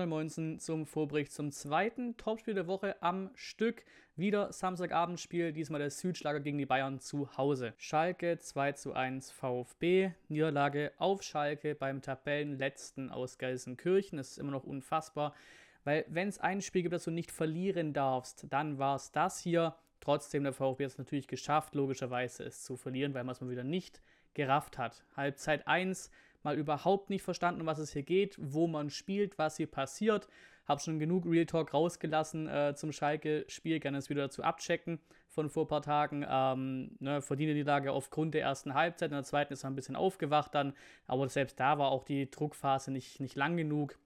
119 zum Vorbericht zum zweiten Topspiel der Woche am Stück. Wieder Samstagabendspiel, diesmal der Südschlager gegen die Bayern zu Hause. Schalke 2 zu 1 VfB. Niederlage auf Schalke beim Tabellenletzten aus Gelsenkirchen. Das ist immer noch unfassbar, weil wenn es ein Spiel gibt, das du nicht verlieren darfst, dann war es das hier. Trotzdem der VfB hat es natürlich geschafft, logischerweise es zu verlieren, weil man es mal wieder nicht gerafft hat. Halbzeit 1 mal überhaupt nicht verstanden, was es hier geht, wo man spielt, was hier passiert. Habe schon genug Real Talk rausgelassen äh, zum Schalke-Spiel, gerne es wieder dazu abchecken von vor ein paar Tagen. Ähm, ne, verdiene die Lage aufgrund der ersten Halbzeit, in der zweiten ist er ein bisschen aufgewacht dann, aber selbst da war auch die Druckphase nicht, nicht lang genug.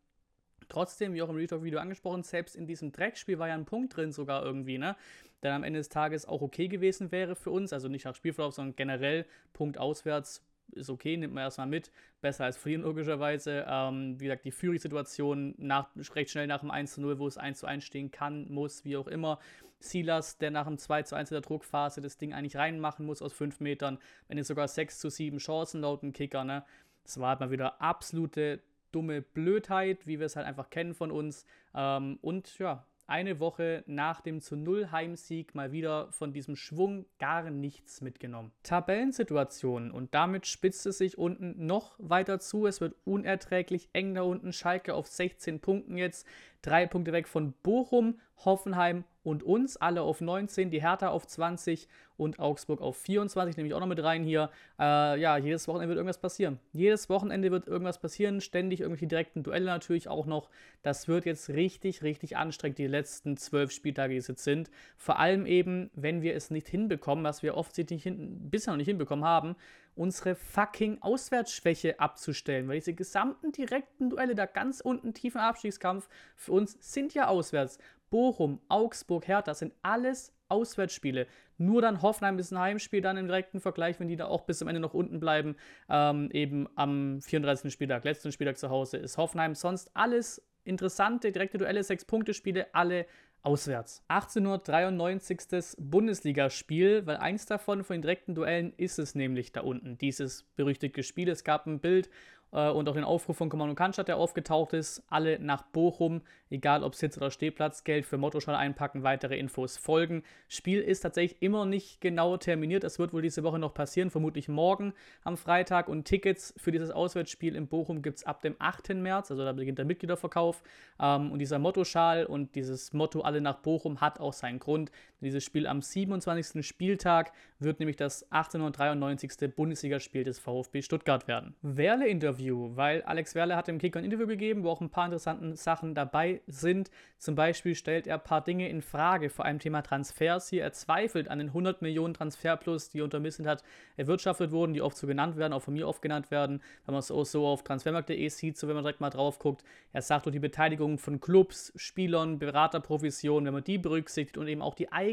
Trotzdem, wie auch im Real Talk Video angesprochen, selbst in diesem Dreckspiel war ja ein Punkt drin sogar irgendwie, ne? Der am Ende des Tages auch okay gewesen wäre für uns, also nicht nach Spielverlauf, sondern generell Punkt auswärts ist okay, nimmt man erstmal mit. Besser als verlieren, logischerweise. Ähm, wie gesagt, die Führungssituation nach, recht schnell nach dem 1 zu 0, wo es 1 zu 1 stehen kann, muss, wie auch immer. Silas, der nach dem 2 zu 1 in der Druckphase das Ding eigentlich reinmachen muss aus 5 Metern. Wenn es sogar 6 zu 7 Chancen laut dem Kicker, ne? Das war halt mal wieder absolute dumme Blödheit, wie wir es halt einfach kennen von uns. Ähm, und ja, eine Woche nach dem zu Null Heimsieg mal wieder von diesem Schwung gar nichts mitgenommen. Tabellensituation und damit spitzt es sich unten noch weiter zu. Es wird unerträglich eng da unten. Schalke auf 16 Punkten jetzt, drei Punkte weg von Bochum, Hoffenheim und uns, alle auf 19, die Hertha auf 20 und Augsburg auf 24, nehme ich auch noch mit rein hier. Äh, ja, jedes Wochenende wird irgendwas passieren. Jedes Wochenende wird irgendwas passieren, ständig irgendwelche direkten Duelle natürlich auch noch. Das wird jetzt richtig, richtig anstrengend, die letzten zwölf Spieltage, die es jetzt sind. Vor allem eben, wenn wir es nicht hinbekommen, was wir offensichtlich bisher noch nicht hinbekommen haben, unsere fucking Auswärtsschwäche abzustellen. Weil diese gesamten direkten Duelle da ganz unten tiefen Abstiegskampf für uns sind ja auswärts. Bochum, Augsburg, Hertha sind alles Auswärtsspiele. Nur dann Hoffenheim ist ein Heimspiel, dann im direkten Vergleich, wenn die da auch bis zum Ende noch unten bleiben, ähm, eben am 34. Spieltag, letzten Spieltag zu Hause ist Hoffenheim. Sonst alles interessante, direkte Duelle, sechs Punkte Spiele, alle auswärts. 1893. Bundesligaspiel, weil eins davon von den direkten Duellen ist es nämlich da unten, dieses berüchtigte Spiel. Es gab ein Bild äh, und auch den Aufruf von Kommando Cannstatt, der aufgetaucht ist. Alle nach Bochum, egal ob Sitz oder Stehplatz, Geld für Mottoschall einpacken, weitere Infos folgen. Spiel ist tatsächlich immer nicht genau terminiert. Das wird wohl diese Woche noch passieren, vermutlich morgen am Freitag. Und Tickets für dieses Auswärtsspiel in Bochum gibt es ab dem 8. März, also da beginnt der Mitgliederverkauf. Ähm, und dieser Mottoschal und dieses Motto Alle nach Bochum hat auch seinen Grund. Dieses Spiel am 27. Spieltag wird nämlich das 1893. Bundesligaspiel des VfB Stuttgart werden. Werle-Interview Interview, weil Alex Werle hat dem Kicker ein Interview gegeben, wo auch ein paar interessante Sachen dabei sind. Zum Beispiel stellt er ein paar Dinge in Frage, vor allem Thema Transfers hier. Er zweifelt an den 100 Millionen Transferplus, die unter hat erwirtschaftet wurden, die oft so genannt werden, auch von mir oft genannt werden, wenn man es auch so auf transfermarkt.de sieht, so wenn man direkt mal drauf guckt. Er sagt, durch die Beteiligung von Clubs, Spielern, Beraterprovisionen, wenn man die berücksichtigt und eben auch die eigenen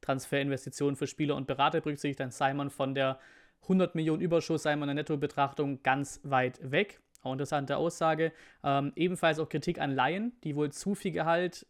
Transferinvestitionen für Spieler und Berater berücksichtigt, dann sei man von der 100 Millionen Überschuss sei man in der Nettobetrachtung ganz weit weg. Auch interessante Aussage. Ähm, ebenfalls auch Kritik an Laien, die wohl zu viel Gehalt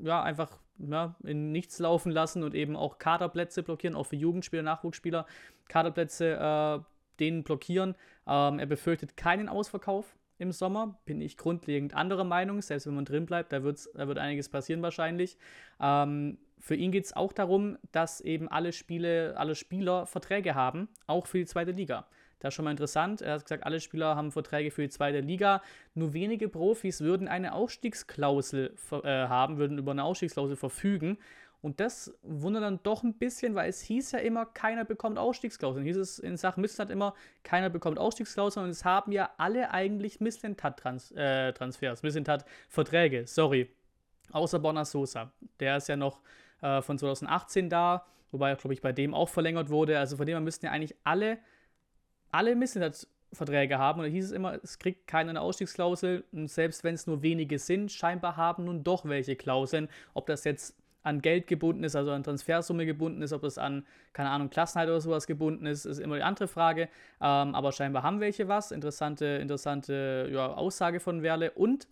ja, einfach ja, in nichts laufen lassen und eben auch Kaderplätze blockieren, auch für Jugendspieler, Nachwuchsspieler, Kaderplätze äh, denen blockieren. Ähm, er befürchtet keinen Ausverkauf im Sommer, bin ich grundlegend anderer Meinung. Selbst wenn man drin bleibt, da, wird's, da wird einiges passieren wahrscheinlich. Ähm, für ihn geht es auch darum, dass eben alle Spiele, alle Spieler Verträge haben, auch für die zweite Liga. Das ist schon mal interessant. Er hat gesagt, alle Spieler haben Verträge für die zweite Liga. Nur wenige Profis würden eine Ausstiegsklausel äh, haben, würden über eine Ausstiegsklausel verfügen. Und das wundert dann doch ein bisschen, weil es hieß ja immer, keiner bekommt Ausstiegsklauseln. Hieß es in Sachen Missland immer, keiner bekommt Ausstiegsklauseln und es haben ja alle eigentlich Misslintat-Transfers, äh, Misslintat-Verträge, sorry. Außer Borna Sosa. Der ist ja noch äh, von 2018 da, wobei, glaube ich, bei dem auch verlängert wurde. Also von dem her müssten ja eigentlich alle, alle Misslintat-Verträge haben. Und da hieß es immer, es kriegt keiner eine Ausstiegsklausel. Und selbst wenn es nur wenige sind, scheinbar haben nun doch welche Klauseln. Ob das jetzt an Geld gebunden ist, also an Transfersumme gebunden ist, ob es an, keine Ahnung, Klassenheit oder sowas gebunden ist, ist immer die andere Frage. Ähm, aber scheinbar haben welche was. Interessante, interessante ja, Aussage von Werle. Und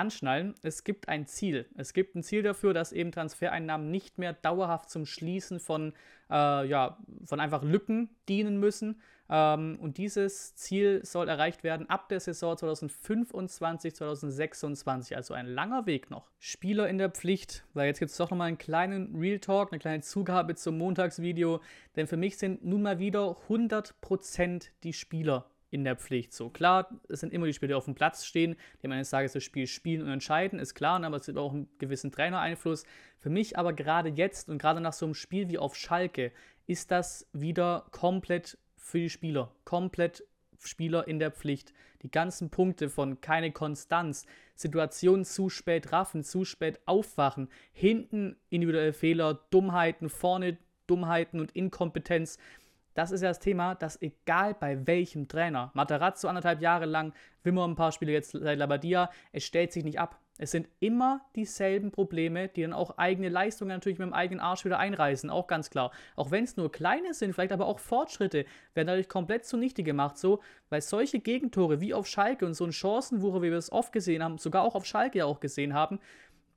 anschnallen. Es gibt ein Ziel. Es gibt ein Ziel dafür, dass eben Transfereinnahmen nicht mehr dauerhaft zum Schließen von, äh, ja, von einfach Lücken dienen müssen. Ähm, und dieses Ziel soll erreicht werden ab der Saison 2025, 2026. Also ein langer Weg noch. Spieler in der Pflicht, weil jetzt gibt es doch nochmal einen kleinen Real Talk, eine kleine Zugabe zum Montagsvideo. Denn für mich sind nun mal wieder 100% die Spieler in der Pflicht. So klar, es sind immer die Spieler, die auf dem Platz stehen, die am Ende des Tages das Spiel spielen und entscheiden, ist klar, ne, aber es gibt auch einen gewissen Trainereinfluss. Für mich aber gerade jetzt und gerade nach so einem Spiel wie auf Schalke ist das wieder komplett für die Spieler, komplett Spieler in der Pflicht. Die ganzen Punkte von keine Konstanz, Situationen zu spät raffen, zu spät aufwachen, hinten individuelle Fehler, Dummheiten, vorne Dummheiten und Inkompetenz das ist ja das Thema, dass egal bei welchem Trainer, Materazzo anderthalb Jahre lang, Wimmer ein paar Spiele jetzt seit Labadia, es stellt sich nicht ab. Es sind immer dieselben Probleme, die dann auch eigene Leistungen natürlich mit dem eigenen Arsch wieder einreißen, auch ganz klar. Auch wenn es nur kleine sind, vielleicht aber auch Fortschritte, werden dadurch komplett zunichte gemacht, so, weil solche Gegentore wie auf Schalke und so ein Chancenwucher, wie wir es oft gesehen haben, sogar auch auf Schalke ja auch gesehen haben,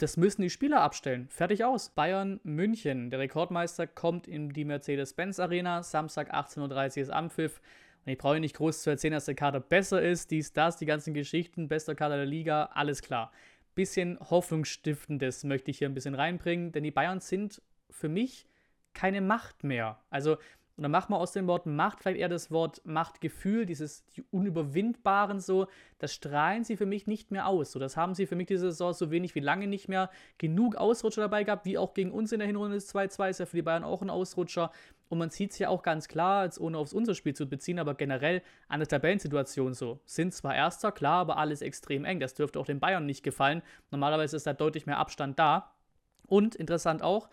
das müssen die Spieler abstellen. Fertig aus. Bayern München. Der Rekordmeister kommt in die Mercedes-Benz Arena. Samstag 18.30 Uhr ist Ampfiff. Und ich brauche nicht groß zu erzählen, dass der Kader besser ist. Dies, das, die ganzen Geschichten. Bester Kader der Liga. Alles klar. Bisschen Hoffnungsstiftendes möchte ich hier ein bisschen reinbringen. Denn die Bayern sind für mich keine Macht mehr. Also und dann machen wir aus dem Wort Macht vielleicht eher das Wort Machtgefühl, dieses die Unüberwindbaren so, das strahlen sie für mich nicht mehr aus. So, das haben sie für mich diese Saison so wenig wie lange nicht mehr genug Ausrutscher dabei gehabt, wie auch gegen uns in der Hinrunde des 2-2 ist ja für die Bayern auch ein Ausrutscher. Und man sieht es ja auch ganz klar, als ohne aufs unser Spiel zu beziehen, aber generell an der Tabellensituation so. Sind zwar Erster, klar, aber alles extrem eng. Das dürfte auch den Bayern nicht gefallen. Normalerweise ist da deutlich mehr Abstand da. Und interessant auch,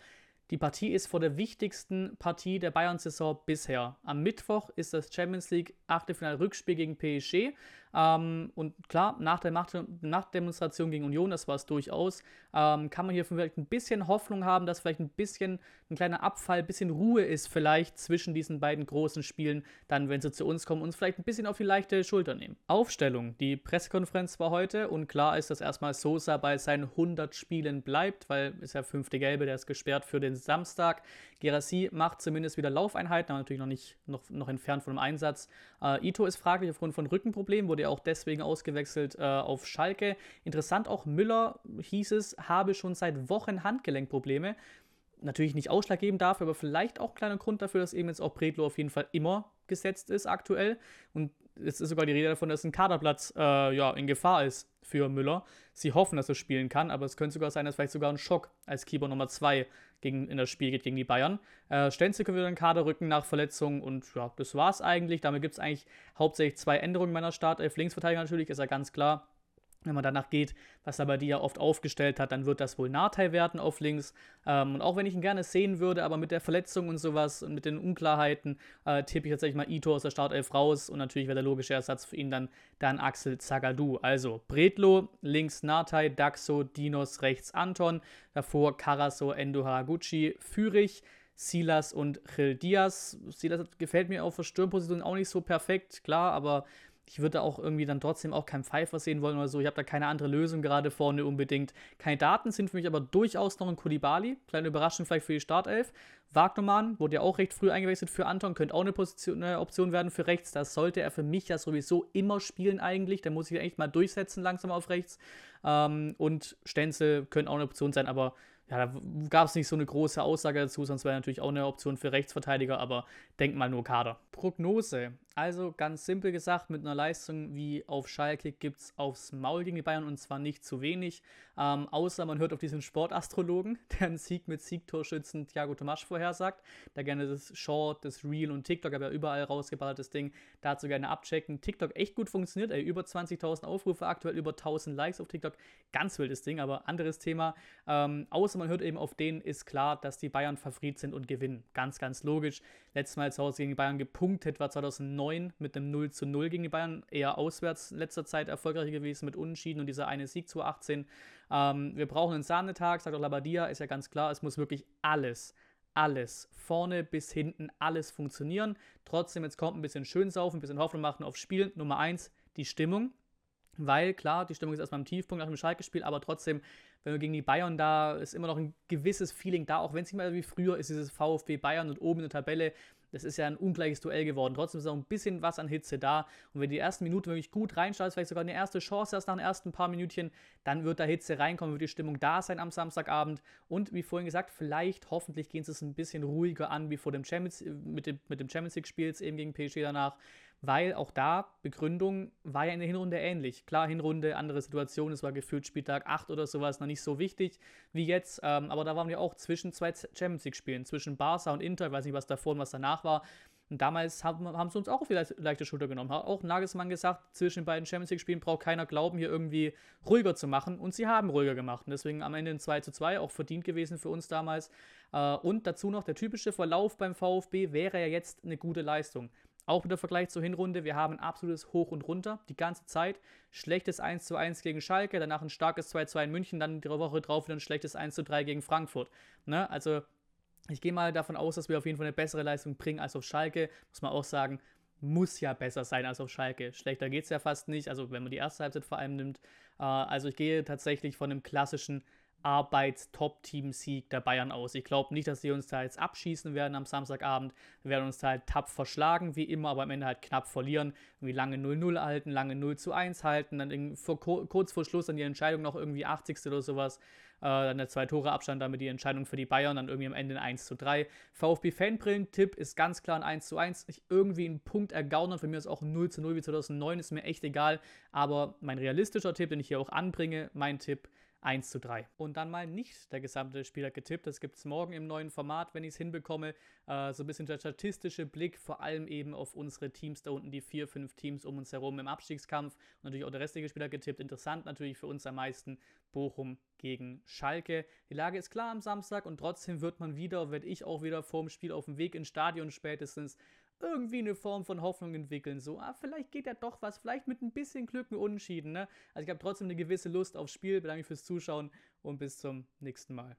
die Partie ist vor der wichtigsten Partie der Bayern-Saison bisher. Am Mittwoch ist das Champions League Achtelfinal-Rückspiel gegen PSG. Ähm, und klar, nach der Machtdemonstration gegen Union, das war es durchaus, ähm, kann man hier vielleicht ein bisschen Hoffnung haben, dass vielleicht ein bisschen ein kleiner Abfall, ein bisschen Ruhe ist vielleicht zwischen diesen beiden großen Spielen, dann, wenn sie zu uns kommen, uns vielleicht ein bisschen auf die leichte Schulter nehmen. Aufstellung. Die Pressekonferenz war heute und klar ist, dass erstmal Sosa bei seinen 100 Spielen bleibt, weil ist ja fünfte Gelbe, der ist gesperrt für den Samstag. Gerassi macht zumindest wieder Laufeinheiten, aber natürlich noch nicht noch, noch entfernt von dem Einsatz. Äh, Ito ist fraglich aufgrund von Rückenproblemen, wurde ja auch deswegen ausgewechselt äh, auf Schalke. Interessant auch Müller hieß es, habe schon seit Wochen Handgelenkprobleme. Natürlich nicht ausschlaggebend dafür, aber vielleicht auch ein kleiner Grund dafür, dass eben jetzt auch Bredlo auf jeden Fall immer gesetzt ist aktuell. Und es ist sogar die Rede davon, dass ein Kaderplatz äh, ja, in Gefahr ist für Müller. Sie hoffen, dass er spielen kann, aber es könnte sogar sein, dass vielleicht sogar ein Schock als Keeper Nummer 2 gegen, in das Spiel geht gegen die Bayern. Äh, Stenzel können wir den Kader rücken nach Verletzung und ja, das war's eigentlich. Damit gibt es eigentlich hauptsächlich zwei Änderungen meiner Startelf. Linksverteidiger natürlich, ist ja ganz klar. Wenn man danach geht, was aber die ja oft aufgestellt hat, dann wird das wohl Nahtai werden auf links. Ähm, und auch wenn ich ihn gerne sehen würde, aber mit der Verletzung und sowas und mit den Unklarheiten, äh, tippe ich tatsächlich mal Ito aus der Startelf raus. Und natürlich wäre der logische Ersatz für ihn dann, dann Axel Zagadou. Also Bredlo, links Nahtai, Daxo, Dinos, rechts Anton. Davor Karaso, Endo Haraguchi, Fürich. Silas und Gil Diaz. Silas gefällt mir auf der Stürmposition auch nicht so perfekt, klar, aber ich würde auch irgendwie dann trotzdem auch keinen Pfeifer sehen wollen oder so. Ich habe da keine andere Lösung gerade vorne unbedingt. Kandidaten sind für mich aber durchaus noch ein Kulibali. Kleine Überraschung vielleicht für die Startelf. Wagnermann wurde ja auch recht früh eingewechselt für Anton, könnte auch eine, Position, eine Option werden für rechts. Das sollte er für mich ja sowieso immer spielen eigentlich. Da muss ich echt mal durchsetzen langsam auf rechts. Ähm, und Stenzel könnte auch eine Option sein, aber ja, da gab es nicht so eine große Aussage dazu, sonst wäre natürlich auch eine Option für Rechtsverteidiger, aber denk mal nur Kader. Prognose. Also ganz simpel gesagt, mit einer Leistung wie auf Schalke gibt es aufs Maul gegen die Bayern und zwar nicht zu wenig. Ähm, außer man hört auf diesen Sportastrologen, der einen Sieg mit Siegtorschützen Thiago Tomasch vorhersagt. Da gerne das Short, das Reel und TikTok, aber ja überall rausgeballert das Ding. Dazu gerne abchecken. TikTok echt gut funktioniert, ey, über 20.000 Aufrufe, aktuell über 1000 Likes auf TikTok. Ganz wildes Ding, aber anderes Thema. Ähm, außer man hört eben auf den, ist klar, dass die Bayern Favorit sind und gewinnen. Ganz, ganz logisch. Letztes Mal zu Hause gegen die Bayern gepunktet war 2009 mit einem 0 zu 0 gegen die Bayern. Eher auswärts in letzter Zeit erfolgreich gewesen mit Unentschieden und dieser eine Sieg 2018. Ähm, wir brauchen einen Sahnetag, sagt auch Labadia, ist ja ganz klar. Es muss wirklich alles, alles, vorne bis hinten, alles funktionieren. Trotzdem, jetzt kommt ein bisschen schön saufen, ein bisschen Hoffnung machen aufs Spiel. Nummer eins, die Stimmung. Weil klar, die Stimmung ist erstmal im Tiefpunkt nach dem Schalke-Spiel, aber trotzdem, wenn wir gegen die Bayern da, ist immer noch ein gewisses Feeling da, auch wenn es nicht mehr wie früher ist, dieses VfB Bayern und oben in der Tabelle, das ist ja ein ungleiches Duell geworden. Trotzdem ist auch ein bisschen was an Hitze da. Und wenn die ersten Minuten wirklich gut reinschaust, vielleicht sogar eine erste Chance erst nach den ersten paar Minütchen, dann wird da Hitze reinkommen, wird die Stimmung da sein am Samstagabend. Und wie vorhin gesagt, vielleicht, hoffentlich gehen sie es ein bisschen ruhiger an wie vor dem Champions, mit dem, mit dem Champions League-Spiel eben gegen PSG danach weil auch da Begründung war ja in der Hinrunde ähnlich. Klar, Hinrunde, andere Situation, es war gefühlt Spieltag 8 oder sowas, noch nicht so wichtig wie jetzt, ähm, aber da waren wir auch zwischen zwei Champions League-Spielen, zwischen Barca und Inter, ich weiß nicht, was davor und was danach war. Und damals haben, haben sie uns auch auf die leichte Schulter genommen. Hat auch Nagelsmann gesagt, zwischen den beiden Champions League-Spielen braucht keiner glauben, hier irgendwie ruhiger zu machen. Und sie haben ruhiger gemacht. Und deswegen am Ende ein 2 zu 2, auch verdient gewesen für uns damals. Äh, und dazu noch der typische Verlauf beim VfB wäre ja jetzt eine gute Leistung. Auch wieder Vergleich zur Hinrunde, wir haben ein absolutes Hoch und Runter die ganze Zeit. Schlechtes 1 zu 1 gegen Schalke, danach ein starkes 2 zu 2 in München, dann die Woche drauf wieder ein schlechtes 1 zu 3 gegen Frankfurt. Ne? Also ich gehe mal davon aus, dass wir auf jeden Fall eine bessere Leistung bringen als auf Schalke. Muss man auch sagen, muss ja besser sein als auf Schalke. Schlechter geht es ja fast nicht, also wenn man die erste Halbzeit vor allem nimmt. Äh, also ich gehe tatsächlich von einem klassischen Arbeits-Top-Team-Sieg der Bayern aus. Ich glaube nicht, dass sie uns da jetzt abschießen werden am Samstagabend. Wir werden uns da halt tapfer schlagen, wie immer, aber am Ende halt knapp verlieren. Irgendwie lange 0-0 halten, lange 0 1 halten, dann vor, kurz vor Schluss dann die Entscheidung noch irgendwie 80. oder sowas. Äh, dann der zwei Tore Abstand, damit die Entscheidung für die Bayern, dann irgendwie am Ende ein 1 3. VfB Fanbrillen-Tipp ist ganz klar ein 1 1. Ich irgendwie einen Punkt ergaunern. Für mich ist auch ein 0 0 wie 2009, ist mir echt egal. Aber mein realistischer Tipp, den ich hier auch anbringe, mein Tipp 1 zu 3. Und dann mal nicht der gesamte Spieler getippt. Das gibt es morgen im neuen Format, wenn ich es hinbekomme. Äh, so ein bisschen der statistische Blick, vor allem eben auf unsere Teams da unten, die vier, fünf Teams um uns herum im Abstiegskampf. Und natürlich auch der restliche Spieler getippt. Interessant natürlich für uns am meisten Bochum gegen Schalke. Die Lage ist klar am Samstag und trotzdem wird man wieder, werde ich auch wieder vor dem Spiel auf dem Weg ins Stadion spätestens irgendwie eine Form von Hoffnung entwickeln. So, ah, vielleicht geht ja doch was, vielleicht mit ein bisschen Glück ein Unentschieden. Ne? Also ich habe trotzdem eine gewisse Lust aufs Spiel. Bedanke mich fürs Zuschauen und bis zum nächsten Mal.